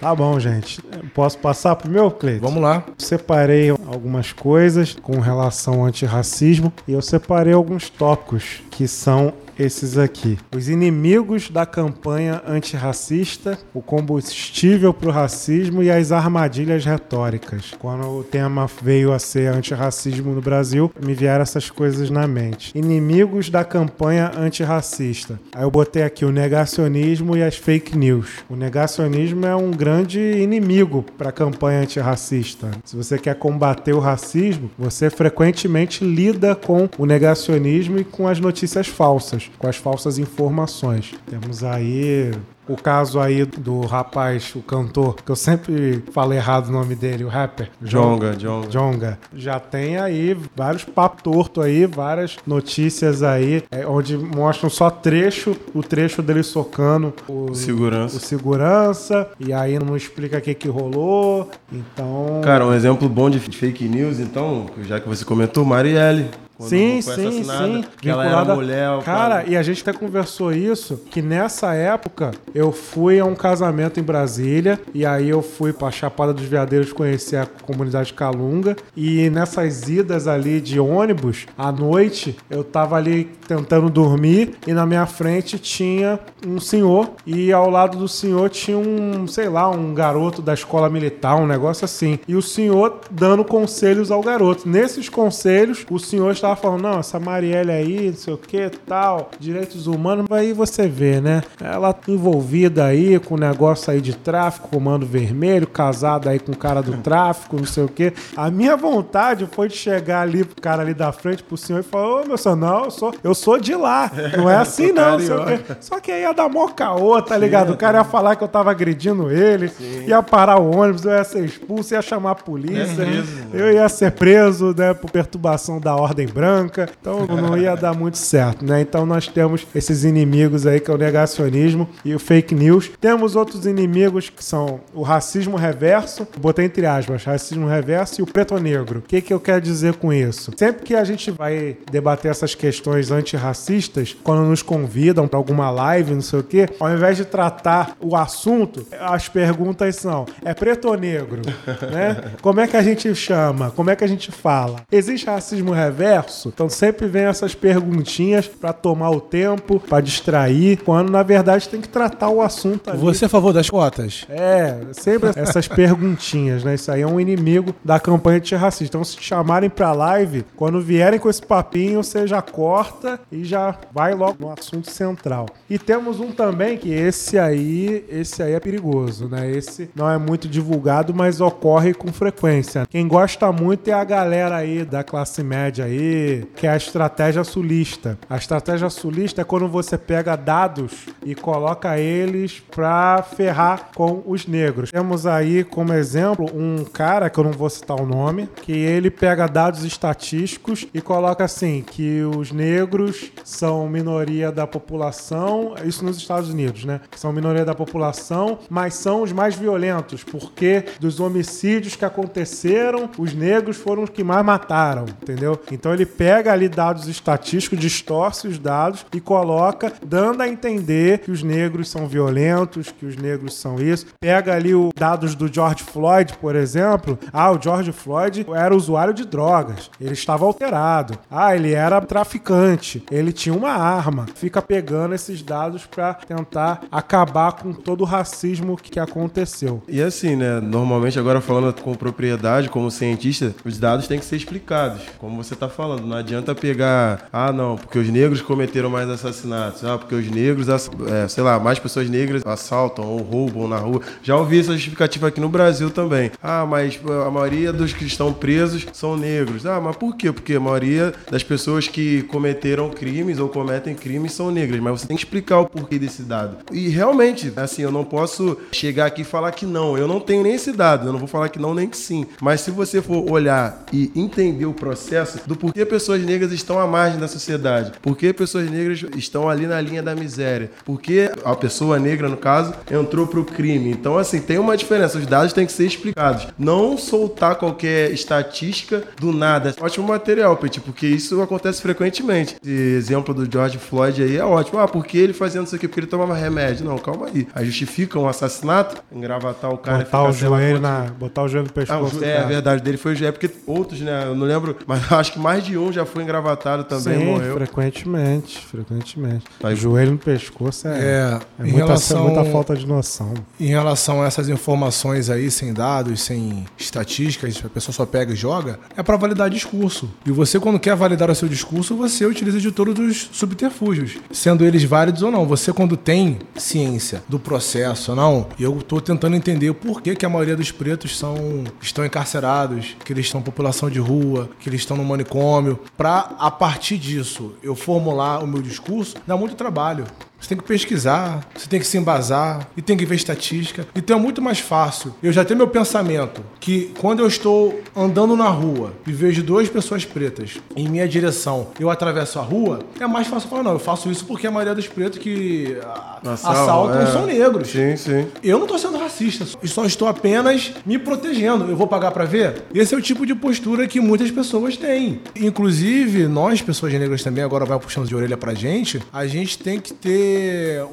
Tá bom, gente. Posso passar pro meu, Cleiton? Vamos lá. Separei algumas coisas com relação ao antirracismo e eu separei alguns tópicos que são esses aqui. Os inimigos da campanha antirracista, o combustível para o racismo e as armadilhas retóricas. Quando o tema veio a ser antirracismo no Brasil, me vieram essas coisas na mente. Inimigos da campanha antirracista. Aí eu botei aqui o negacionismo e as fake news. O negacionismo é um grande inimigo para a campanha antirracista. Se você quer combater o racismo, você frequentemente lida com o negacionismo e com as notícias falsas, com as falsas informações. Temos aí o caso aí do rapaz, o cantor, que eu sempre falo errado o nome dele, o rapper. Jonga, Jonga. Jonga. Já tem aí vários papos tortos aí, várias notícias aí, é, onde mostram só trecho, o trecho dele socando o Segurança. o segurança, e aí não explica o que que rolou. Então. Cara, um exemplo bom de fake news, então, já que você comentou, Marielle. Quando Sim, foi sim, assassinada, sim. Que ela era mulher. o Cara, e a gente até conversou isso, que nessa época eu fui a um casamento em Brasília, e aí eu fui pra Chapada dos Veadeiros conhecer a comunidade Calunga, e nessas idas ali de ônibus, à noite, eu tava ali tentando dormir, e na minha frente tinha um senhor, e ao lado do senhor tinha um, sei lá, um garoto da escola militar, um negócio assim. E o senhor dando conselhos ao garoto. Nesses conselhos, o senhor estava falando: não, essa Marielle aí, não sei o que, tal, direitos humanos, aí você vê, né? Ela envolvida aí com o negócio aí de tráfico, comando vermelho, casada aí com o cara do tráfico, não sei o que. A minha vontade foi de chegar ali pro cara ali da frente, pro senhor, e falar: ô, meu senhor, não, eu sou, eu sou de lá. Não é assim, não, não sei o quê. Só que aí ia dar mó caô, tá ligado? O cara ia falar que eu tava agredindo ele, ia parar o ônibus, eu ia ser expulso, ia chamar a polícia, eu ia ser preso, né, por perturbação da ordem branca. Então não ia dar muito certo, né? Então nós temos esses inimigos aí que é o negacionismo e o fake news. Temos outros inimigos que são o racismo reverso, botei entre aspas, racismo reverso e o preto negro. O que que eu quero dizer com isso? Sempre que a gente vai debater essas questões antirracistas, quando nos convidam para alguma live, não sei o quê, ao invés de tratar o assunto, as perguntas são: é preto ou negro? né? Como é que a gente chama? Como é que a gente fala? Existe racismo reverso? Então sempre vem essas perguntinhas para tomar o tempo, para distrair, quando na verdade tem que tratar o assunto ali. Você é a favor das cotas? É, sempre essas perguntinhas, né? Isso aí é um inimigo da campanha antirracista. Então, se te chamarem pra live, quando vierem com esse papinho, você já corta e já vai logo no assunto central. E temos um também que esse aí, esse aí é perigoso, né? Esse não é muito divulgado, mas ocorre com frequência. Quem gosta muito é a galera aí da classe média aí, que é a estratégia sulista. A estratégia sulista é quando você pega dados e coloca eles pra ferrar com os negros. Temos aí como exemplo um cara que eu não vou citar o nome, que ele pega dados estatísticos e coloca assim que os negros são minoria da população, isso nos Estados Unidos, né? São minoria da população, mas são os mais violentos, porque dos homicídios que aconteceram, os negros foram os que mais mataram, entendeu? Então ele pega ali dados estatísticos, distorce os dados e coloca, dando a entender que os negros são violentos, que os negros são isso. Pega ali os dados do George Floyd, por exemplo. Ah, o George Floyd era usuário de drogas. Ele estava alterado. Ah, ele era traficante. Ele tinha uma arma. Fica pegando esses dados para tentar acabar com todo o racismo que aconteceu. E assim, né? Normalmente, agora falando com propriedade, como cientista, os dados têm que ser explicados, como você tá falando. Falando, não adianta pegar, ah, não, porque os negros cometeram mais assassinatos, ah, porque os negros, é, sei lá, mais pessoas negras assaltam ou roubam na rua. Já ouvi essa justificativa aqui no Brasil também. Ah, mas a maioria dos que estão presos são negros. Ah, mas por quê? Porque a maioria das pessoas que cometeram crimes ou cometem crimes são negras, mas você tem que explicar o porquê desse dado. E realmente, assim, eu não posso chegar aqui e falar que não. Eu não tenho nem esse dado, eu não vou falar que não nem que sim. Mas se você for olhar e entender o processo do porquê pessoas negras estão à margem da sociedade, porquê pessoas negras estão ali na linha da miséria, porquê a pessoa negra, no caso, entrou pro crime. Então, assim, tem uma diferença. Os dados têm que ser explicados. Não soltar qualquer estatística do nada. Ótimo material, Peti, porque isso acontece frequentemente. Esse exemplo do George Floyd aí é ótimo. Ah, por que ele fazendo isso aqui? Porque ele tomava remédio. Não, calma aí. Aí justifica um assassinato, engravatar o cara botar o joelho na, botar o joelho no pescoço. Ah, é, a verdade dele foi o joelho, porque outros, né? Eu não lembro, mas acho que mais de um já foi engravatado também Sim, morreu. frequentemente, frequentemente. Tá joelho no pescoço é, É, é em muita, relação- muita falta de noção. Em relação a essas informações aí, sem dados, sem estatísticas, a pessoa só pega e joga, é para validar discurso. E você, quando quer validar o seu discurso, você utiliza de todos os subterfúgios, sendo eles válidos ou não. Você, quando tem ciência do processo ou não, e eu tô tentando entender por que, que a maioria dos pretos são, estão encarcerados, que eles estão em população de rua, que eles estão no manicômio, para a partir disso eu formular o meu discurso, dá muito trabalho. Você tem que pesquisar, você tem que se embasar e tem que ver estatística. Então é muito mais fácil. Eu já tenho meu pensamento que quando eu estou andando na rua e vejo duas pessoas pretas em minha direção, eu atravesso a rua, é mais fácil falar, não, eu faço isso porque a maioria dos pretos que Assaltam, é. são negros. Sim, sim. Eu não tô sendo racista, só estou apenas me protegendo. Eu vou pagar pra ver? Esse é o tipo de postura que muitas pessoas têm. Inclusive, nós, pessoas negras também, agora vai puxando de orelha pra gente, a gente tem que ter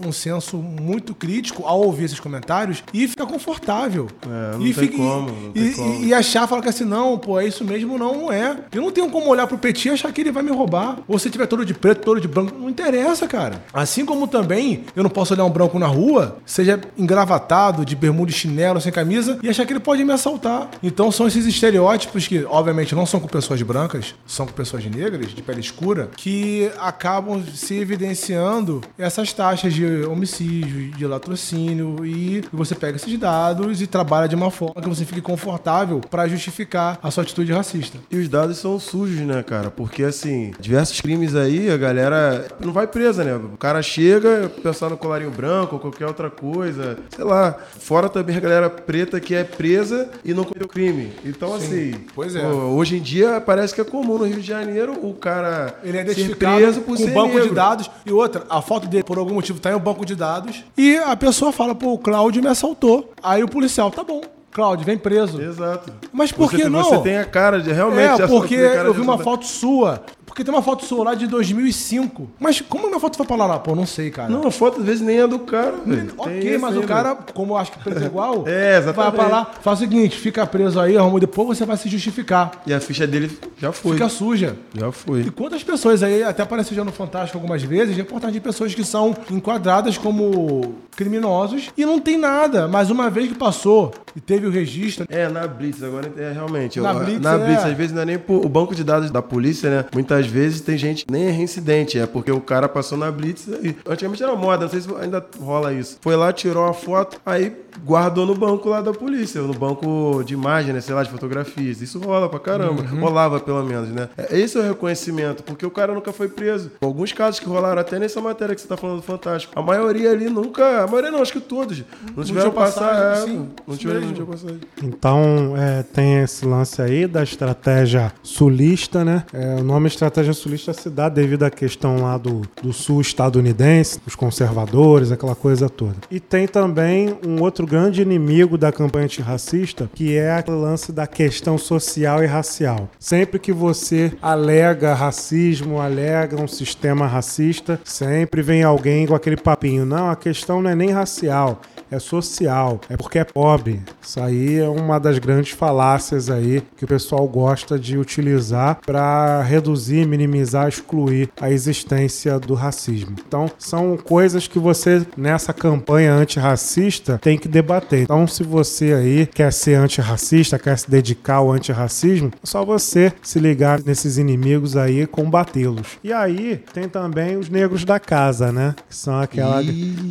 um senso muito crítico ao ouvir esses comentários e ficar confortável. É, não e tem como, não tem e, como. e- e achar, falar que assim, não, pô, é isso mesmo, não, não é. Eu não tenho como olhar pro Petit e achar que ele vai me roubar. Ou se tiver todo de preto, todo de branco, não interessa, cara. Assim como também eu não posso olhar um branco na rua, seja engravatado, de bermuda e chinelo, sem camisa, e achar que ele pode me assaltar. Então são esses estereótipos que, obviamente, não são com pessoas brancas, são com pessoas negras, de pele escura, que acabam se evidenciando essas taxas de homicídio, de latrocínio, e você pega esses dados e trabalha de uma forma que você fique confortável pra justificar a sua atitude racista. E os dados são sujos, né, cara? Porque, assim, diversos crimes aí, a galera não vai presa, né? O cara chega, pensar no colarinho branco ou qualquer outra coisa, sei lá. Fora também a galera preta que é presa e não cometeu crime. Então, assim, pois é. hoje em dia parece que é comum no Rio de Janeiro o cara Ele é ser preso por com ser banco de negro. dados e outra, a foto dele por algum motivo tá em um banco de dados e a pessoa fala, pô, o Cláudio me assaltou. Aí o policial, tá bom, Cláudio, vem preso. Exato. Mas por Você que tem- não? Você tem a cara de realmente... É, porque eu vi uma foto sua. Porque tem uma foto sua lá de 2005. Mas como minha foto foi pra lá? Pô, não sei, cara. Não, a foto às vezes nem é do cara. Tem Ok, mas o ainda. cara, como eu acho que preso é igual, É, exatamente. vai pra lá, faz o seguinte, fica preso aí, arruma depois você vai se justificar. E a ficha dele já foi. Fica suja. Já foi. E quantas pessoas aí, até apareceu já no Fantástico algumas vezes, reportagem de pessoas que são enquadradas como criminosos e não tem nada. Mas uma vez que passou e teve o registro, É, na Blitz, agora é realmente. Na eu- Blitz, na é. Blitz, às vezes não é nem por, o banco de dados da polícia, né? Muitas vezes tem gente nem é reincidente, é porque o cara passou na Blitz e antigamente era moda, não sei se ainda rola isso. Foi lá, tirou uma foto, aí guardou no banco lá da polícia, no banco de imagem, né? Sei lá, de fotografias. Isso rola pra caramba. Uhum. Rolava pelo menos, né? É, Esse é o reconhecimento, porque o cara nunca foi preso. Alguns casos que rolaram até nessa matéria que você tá falando do Fantástico. A maioria ali nunca. A maioria não, acho que todos. Não tiveram passagem, passagem. sim, é, não tiveram, não tinham passagem. Então, é, tem esse lance aí da estratégia sulista, né? É, o nome estratégia sulista se dá devido à questão lá do, do sul estadunidense, dos conservadores, aquela coisa toda. E tem também um outro grande inimigo da campanha antirracista, que é aquele lance da questão social e racial. Sempre que você alega racismo, alega um sistema racista, sempre vem alguém com aquele papinho. Não, a questão não é nem racial. É social, é porque é pobre. Isso aí é uma das grandes falácias aí que o pessoal gosta de utilizar para reduzir, minimizar, excluir a existência do racismo. Então, são coisas que você nessa campanha antirracista tem que debater. Então, se você aí quer ser antirracista, quer se dedicar ao antirracismo, é só você se ligar nesses inimigos aí e combatê-los. E aí tem também os negros da casa, né? Que são aquela,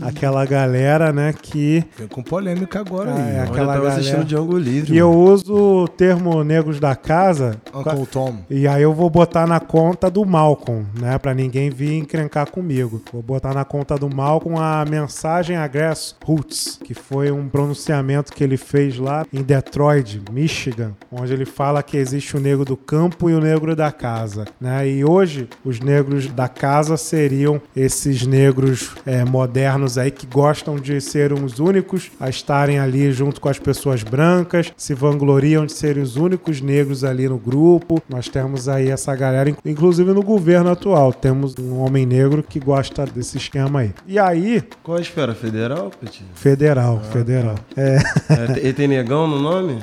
aquela galera, né, que Vem com polêmica agora Ah, aí. é aquela eu tava galera- assistindo Django Livre. e eu mano. uso o termo negros da casa Uncle Tom. e aí eu vou botar na conta do Malcolm, né? Pra ninguém vir encrencar comigo. Vou botar na conta do Malcolm a mensagem a Grassroots, que foi um pronunciamento que ele fez lá em Detroit, Michigan, onde ele fala que existe o negro do campo e o negro da casa, né? E hoje os negros da casa seriam esses negros é, modernos aí que gostam de ser os únicos a estarem ali junto com as pessoas brancas, se vangloriam de serem os únicos negros ali no grupo. Nós temos aí essa galera, inclusive no governo atual, temos um homem negro que gosta desse esquema aí. E aí, Qual a esfera? Federal, Petit? federal, federal. É, É, te- ele tem negão no nome?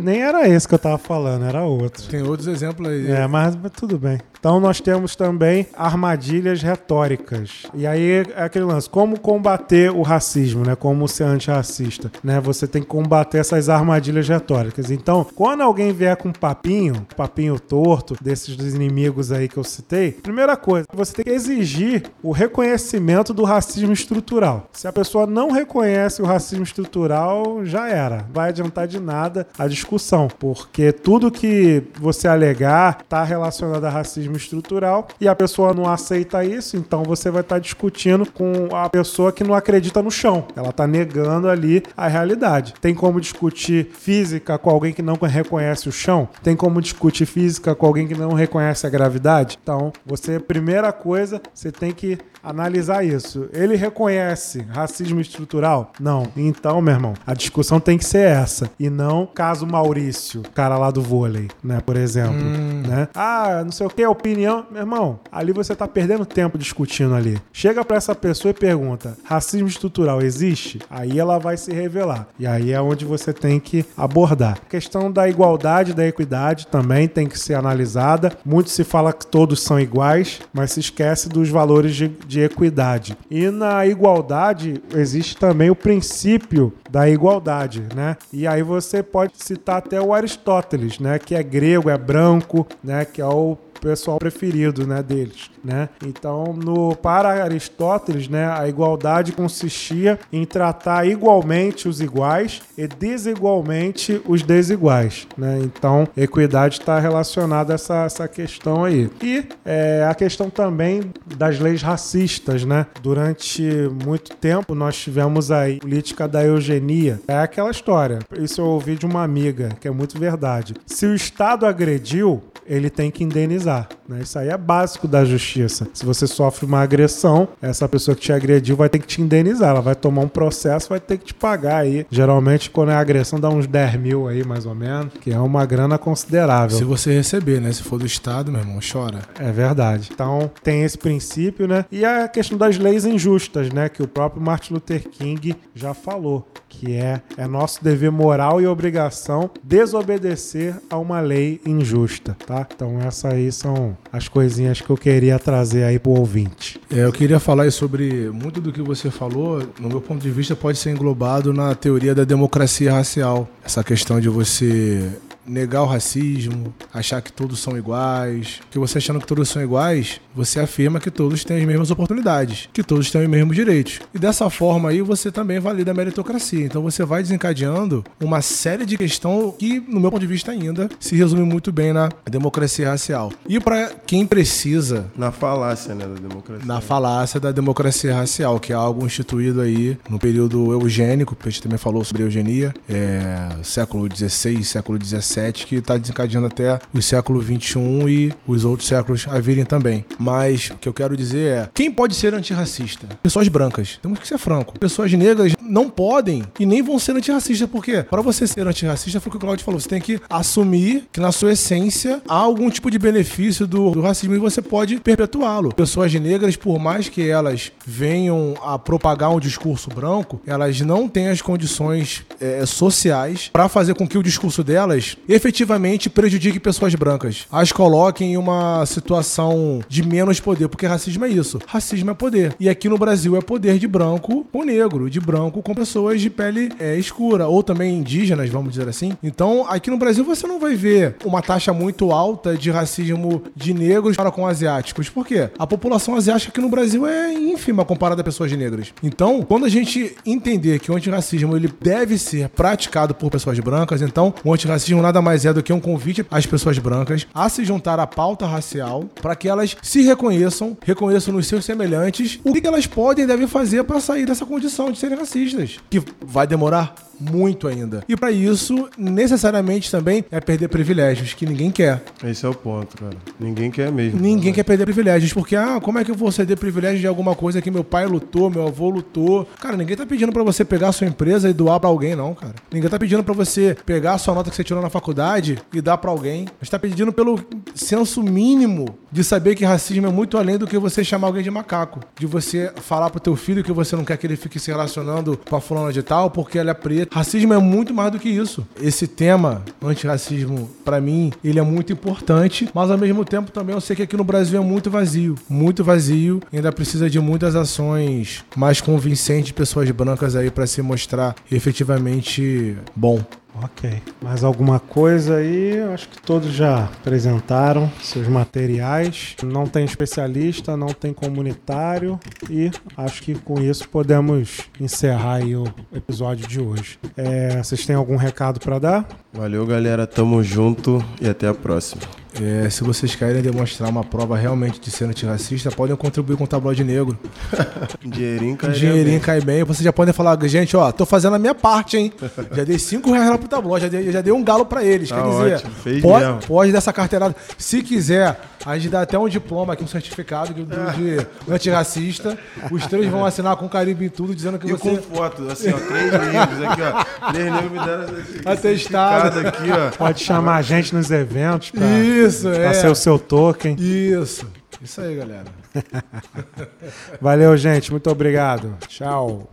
nem era esse que eu tava falando, era outro. Tem outros exemplos aí. É, mas, mas tudo bem. Então nós temos também armadilhas retóricas. E aí é aquele lance, como combater o racismo, né? Como ser antirracista, né? Você tem que combater essas armadilhas retóricas. Então, quando alguém vier com um papinho, papinho torto, desses dos inimigos aí que eu citei, primeira coisa, você tem que exigir o reconhecimento do racismo estrutural. Se a pessoa não reconhece o racismo estrutural, já era. Vai adiantar de nada a discussão, porque tudo que você alegar está relacionado a racismo estrutural e a pessoa não aceita isso, então você vai estar discutindo com a pessoa que não acredita no chão. Ela está negando ali a realidade. Tem como discutir física com alguém que não reconhece o chão? Tem como discutir física com alguém que não reconhece a gravidade? Então, você, primeira coisa, você tem que analisar isso. Ele reconhece racismo estrutural? Não. Então, meu irmão, a discussão tem que ser essa. E não caso Maurício, cara lá do vôlei, né? Por exemplo. Né? Ah, não sei o que, opinião. Meu irmão, ali você tá perdendo tempo discutindo ali. Chega pra essa pessoa e pergunta: racismo estrutural existe? Aí ela vai se revelar. E aí é onde você tem que abordar. A questão da igualdade, da equidade também tem que ser analisada. Muito se fala que todos são iguais, mas se esquece dos valores de, de equidade. E na igualdade existe também o princípio da igualdade, né? E aí você pode citar até o Aristóteles, né? Que é grego, é branco, né? Que é o pessoal preferido, né, deles, né? Então, no para Aristóteles, né, a igualdade consistia em tratar igualmente os iguais e desigualmente os desiguais, né? Então, equidade está relacionada a essa, essa questão aí. E é, a questão também das leis racistas, né? Durante muito tempo nós tivemos aí política da eugenia. É aquela história. Isso eu ouvi de uma amiga, que é muito verdade. Se o Estado agrediu, ele tem que indenizar. Né? Isso aí é básico da justiça. Se você sofre uma agressão, essa pessoa que te agrediu vai ter que te indenizar. Ela vai tomar um processo, vai ter que te pagar aí. Geralmente, quando é agressão, dá uns 10 mil aí, mais ou menos, que é uma grana considerável. Se você receber, né? Se for do Estado, meu irmão, chora. É verdade. Então tem esse princípio, né? E a questão das leis injustas, né? Que o próprio Martin Luther King já falou. Que é, é nosso dever moral e obrigação desobedecer a uma lei injusta, tá? Então essas aí são as coisinhas que eu queria trazer aí pro ouvinte. É, eu queria falar sobre muito do que você falou, no meu ponto de vista, pode ser englobado na teoria da democracia racial. Essa questão de você negar o racismo, achar que todos são iguais. Que você achando que todos são iguais, você afirma que todos têm as mesmas oportunidades, que todos têm os mesmos direitos. E dessa forma aí você também valida a meritocracia. Então você vai desencadeando uma série de questões que, no meu ponto de vista ainda, se resume muito bem na democracia racial. E para quem precisa Na falácia, né, da democracia. na falácia da democracia racial, que é algo instituído aí no período eugênico, que a gente também falou sobre eugenia, é, século XVI, século XVII, mindset que está desencadeando até o século XXI e os outros séculos a virem também. Mas o que eu quero dizer é: quem pode ser antirracista? Pessoas brancas. Temos que ser franco. Pessoas negras não podem e nem vão ser antirracistas, porque para você ser antirracista, foi o que o Claudio falou, você tem que assumir que na sua essência há algum tipo de benefício do, do racismo e você pode perpetuá-lo. Pessoas negras, por mais que elas venham a propagar um discurso branco, elas não têm as condições é, sociais para fazer com que o discurso delas efetivamente prejudique pessoas brancas, as coloquem em uma situação de menos poder, porque racismo é isso. Racismo é poder. E aqui no Brasil é poder de branco com negro, de branco com pessoas de pele é, escura, ou também indígenas, vamos dizer assim. Então, aqui no Brasil você não vai ver uma taxa muito alta de racismo de negros para com asiáticos. Por quê? A população asiática aqui no Brasil é ínfima comparada a pessoas negras. Então, quando a gente entender que o antirracismo ele deve ser praticado por pessoas brancas, então o antirracismo nada mais é do que um convite às pessoas brancas a se juntar à pauta racial para que elas se reconheçam, reconheçam nos seus semelhantes o que elas podem e devem fazer para sair dessa condição de serem racistas. Que vai demorar muito ainda. E para isso, necessariamente também é perder privilégios que ninguém quer. Esse é o ponto, cara. Ninguém quer mesmo. Ninguém quer perder privilégios, porque ah, como é que eu vou ceder privilégio de alguma coisa que meu pai lutou, meu avô lutou? Cara, ninguém tá pedindo para você pegar a sua empresa e doar para alguém não, cara. Ninguém tá pedindo para você pegar a sua nota que você tirou na faculdade e dar para alguém. Mas tá pedindo pelo senso mínimo de saber que racismo é muito além do que você chamar alguém de macaco, de você falar pro teu filho que você não quer que ele fique se relacionando com a fulana de tal porque ela é preta Racismo é muito mais do que isso. Esse tema antirracismo, para mim, ele é muito importante, mas ao mesmo tempo também eu sei que aqui no Brasil é muito vazio. Muito vazio. Ainda precisa de muitas ações mais convincentes de pessoas brancas aí para se mostrar efetivamente bom. Ok. Mais alguma coisa aí? Acho que todos já apresentaram seus materiais. Não tem especialista, não tem comunitário e acho que com isso podemos encerrar o episódio de hoje. É, vocês têm algum recado para dar? Valeu, galera. Tamo junto e até a próxima. É, se vocês querem demonstrar uma prova realmente de ser antirracista, podem contribuir com o tabloide negro. Dinheirinho cai Dinheirinho bem. cai bem. Vocês já podem falar, gente, ó, tô fazendo a minha parte, hein? Já dei 5 reais lá pro tabloide, já dei, já dei um galo pra eles. Tá Quer dizer, ótimo, fez pode, mesmo. pode dessa carteirada. Se quiser, a gente dá até um diploma aqui, um certificado de, de antirracista. Os três vão assinar com carimbo em tudo, dizendo que E você. com foto, assim, ó, três livros aqui, ó. Três livros me deram Atestado. Certificado aqui, ó. Pode chamar a gente nos eventos pra, Isso, pra é. ser o seu token. Isso. Isso aí, galera. Valeu, gente. Muito obrigado. Tchau.